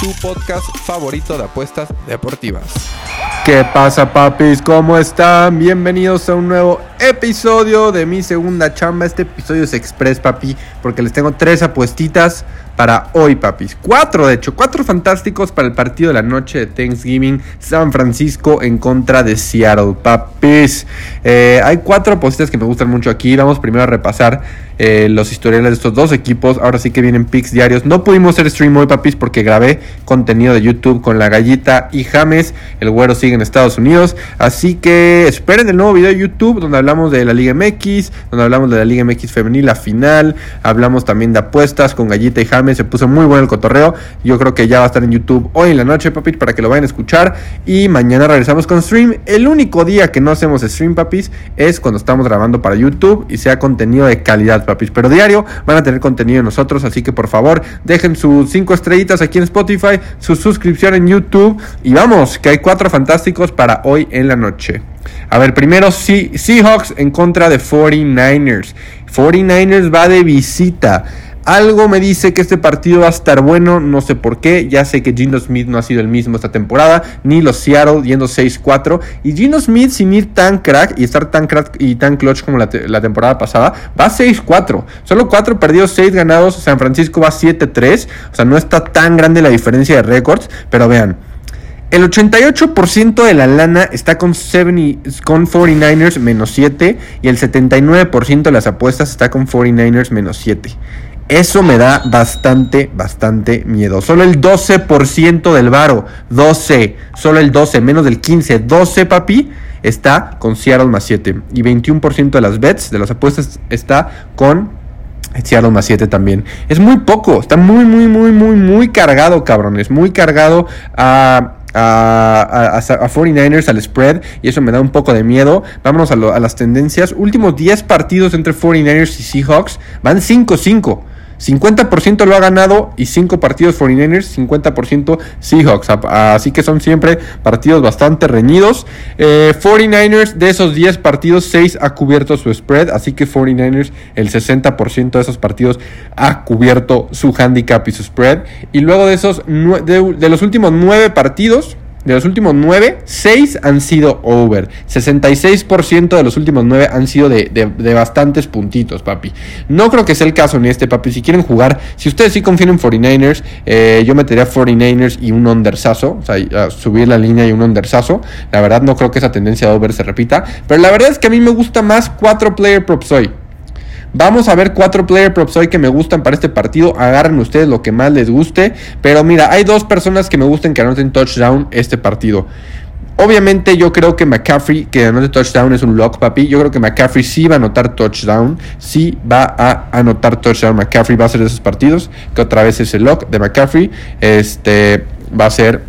tu podcast favorito de apuestas deportivas. ¿Qué pasa, papis? ¿Cómo están? Bienvenidos a un nuevo episodio de Mi Segunda Chamba. Este episodio es express, papi, porque les tengo tres apuestitas para hoy, papis. Cuatro, de hecho, cuatro fantásticos para el partido de la noche de Thanksgiving, San Francisco en contra de Seattle, papis. Eh, hay cuatro apuestas que me gustan mucho aquí. Vamos primero a repasar eh, los historiales de estos dos equipos. Ahora sí que vienen picks diarios. No pudimos hacer stream hoy, papis, porque grabé contenido de YouTube con la gallita y James. El güero sigue en Estados Unidos. Así que esperen el nuevo video de YouTube donde hablamos de la Liga MX, donde hablamos de la Liga MX femenil, la final. Hablamos también de apuestas con gallita y James. Se puso muy bueno el cotorreo. Yo creo que ya va a estar en YouTube hoy en la noche, papis, para que lo vayan a escuchar. Y mañana regresamos con stream. El único día que no hacemos stream, papis, es cuando estamos grabando para YouTube y sea contenido de calidad papis. Pero diario van a tener contenido nosotros, así que por favor dejen sus 5 estrellitas aquí en Spotify, su suscripción en YouTube y vamos, que hay cuatro fantásticos para hoy en la noche. A ver, primero Seahawks en contra de 49ers. 49ers va de visita. Algo me dice que este partido va a estar bueno, no sé por qué. Ya sé que Gino Smith no ha sido el mismo esta temporada, ni los Seattle yendo 6-4. Y Gino Smith, sin ir tan crack y estar tan crack y tan clutch como la, temporada pasada, va 6-4. Solo 4 perdidos, 6 ganados. San Francisco va 7-3. O sea, no está tan grande la diferencia de récords, pero vean. El 88% de la lana está con, 70, con 49ers menos 7 y el 79% de las apuestas está con 49ers menos 7. Eso me da bastante, bastante miedo. Solo el 12% del varo, 12, solo el 12, menos del 15, 12 papi, está con Seattle más 7. Y 21% de las bets, de las apuestas, está con Seattle más 7 también. Es muy poco, está muy, muy, muy, muy, muy cargado, cabrones. Muy cargado a a, 49ers al spread y eso me da un poco de miedo. Vámonos a, a las tendencias. Últimos 10 partidos entre 49ers y Seahawks van 5-5. 50% lo ha ganado y 5 partidos 49ers, 50% Seahawks. Así que son siempre partidos bastante reñidos. 49ers eh, de esos 10 partidos, 6 ha cubierto su spread. Así que 49ers el 60% de esos partidos ha cubierto su handicap y su spread. Y luego de esos, de, de los últimos 9 partidos, de los últimos 9, 6 han sido over. 66% de los últimos 9 han sido de, bastantes puntitos, papi. No creo que sea el caso ni este, papi. Si quieren jugar, si ustedes sí confían en 49ers, eh, yo metería 49ers y un undersazo. O sea, subir la línea y un undersazo. La verdad, no creo que esa tendencia de over se repita. Pero la verdad es que a mí me gusta más 4 player props hoy. Vamos a ver cuatro player props hoy que me gustan para este partido. Agarren ustedes lo que más les guste. Pero mira, hay dos personas que me gustan que anoten touchdown este partido. Obviamente yo creo que McCaffrey, que anote touchdown es un lock, papi. Yo creo que McCaffrey sí va a anotar touchdown. Sí va a anotar touchdown. McCaffrey va a ser de esos partidos. Que otra vez es el lock de McCaffrey. Este va a ser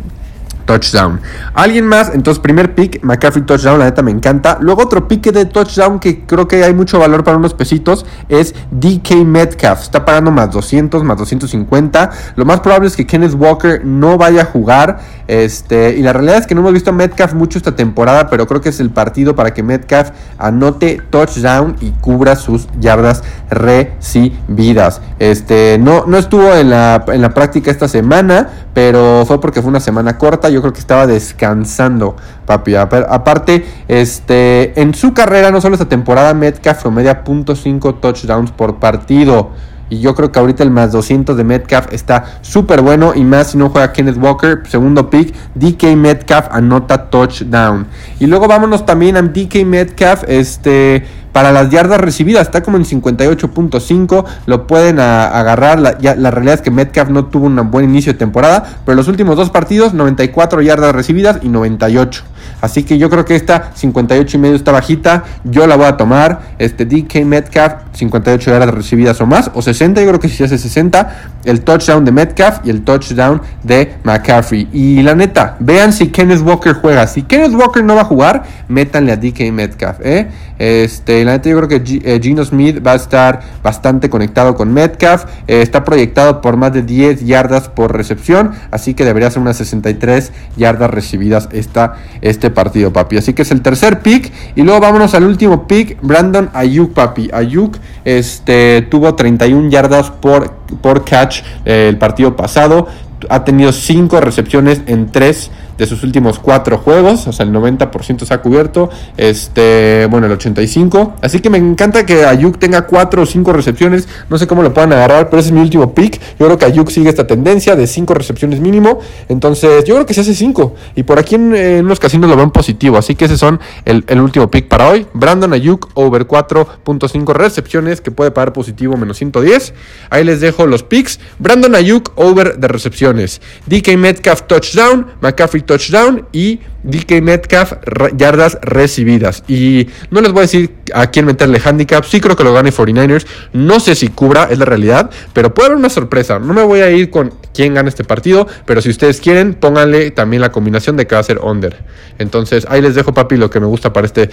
touchdown. Alguien más, entonces primer pick, McCaffrey touchdown, la neta me encanta. Luego otro pick de touchdown que creo que hay mucho valor para unos pesitos es DK Metcalf. Está pagando más 200, más 250. Lo más probable es que Kenneth Walker no vaya a jugar. Este, y la realidad es que no hemos visto a Metcalf mucho esta temporada, pero creo que es el partido para que Metcalf anote touchdown y cubra sus yardas recibidas. Este, no, no estuvo en la, en la práctica esta semana, pero fue porque fue una semana corta. Yo creo que estaba descansando, papi. Aparte, este, en su carrera, no solo esta temporada, Metcalf promedia .5 touchdowns por partido. Y yo creo que ahorita el más 200 de Metcalf está súper bueno. Y más si no juega Kenneth Walker. Segundo pick. DK Metcalf anota touchdown. Y luego vámonos también a DK Metcalf. Este. Para las yardas recibidas está como en 58.5, lo pueden agarrar. La, la, realidad es que Metcalf no tuvo un buen inicio de temporada, pero los últimos dos partidos, 94 yardas recibidas y 98. Así que yo creo que esta 58 y medio está bajita. Yo la voy a tomar. Este DK Metcalf, 58 yardas recibidas o más, o 60. Yo creo que si hace 60, el touchdown de Metcalf y el touchdown de McCaffrey. Y la neta, vean si Kenneth Walker juega. Si Kenneth Walker no va a jugar, métanle a DK Metcalf. ¿eh? Este, la neta, yo creo que eh, Gino Smith va a estar bastante conectado con Metcalf. Eh, está proyectado por más de 10 yardas por recepción. Así que debería ser unas 63 yardas recibidas esta, este partido, papi. Así que es el tercer pick. Y luego vámonos al último pick. Brandon Ayuk, papi. Ayuk este, tuvo 31 yardas por, por catch eh, el partido pasado. Ha tenido 5 recepciones en 3 de sus últimos cuatro juegos, o sea, el 90% se ha cubierto, este, bueno, el 85%. Así que me encanta que Ayuk tenga cuatro o cinco recepciones, no sé cómo lo puedan agarrar, pero ese es mi último pick. Yo creo que Ayuk sigue esta tendencia de cinco recepciones mínimo, entonces yo creo que se hace cinco. Y por aquí en, los casinos lo ven positivo, así que ese son el, último pick para hoy. Brandon Ayuk, over 4.5 recepciones, que puede pagar positivo menos 110. Ahí les dejo los picks. Brandon Ayuk, over de recepciones. DK Metcalf, touchdown. McCaffrey, touchdown y DK Metcalf yardas recibidas. Y no les voy a decir a quién meterle handicap. Sí creo que lo gane 49ers. No sé si cubra, es la realidad. Pero puede haber una sorpresa. No me voy a ir con quién gana este partido. Pero si ustedes quieren, pónganle también la combinación de que va a ser under. Entonces ahí les dejo, papi, lo que me gusta para este,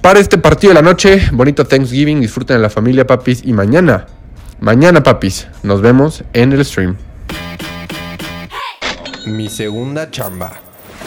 para este partido de la noche. Bonito Thanksgiving. Disfruten de la familia, papis. Y mañana, mañana, papis, nos vemos en el stream. Mi segunda chamba.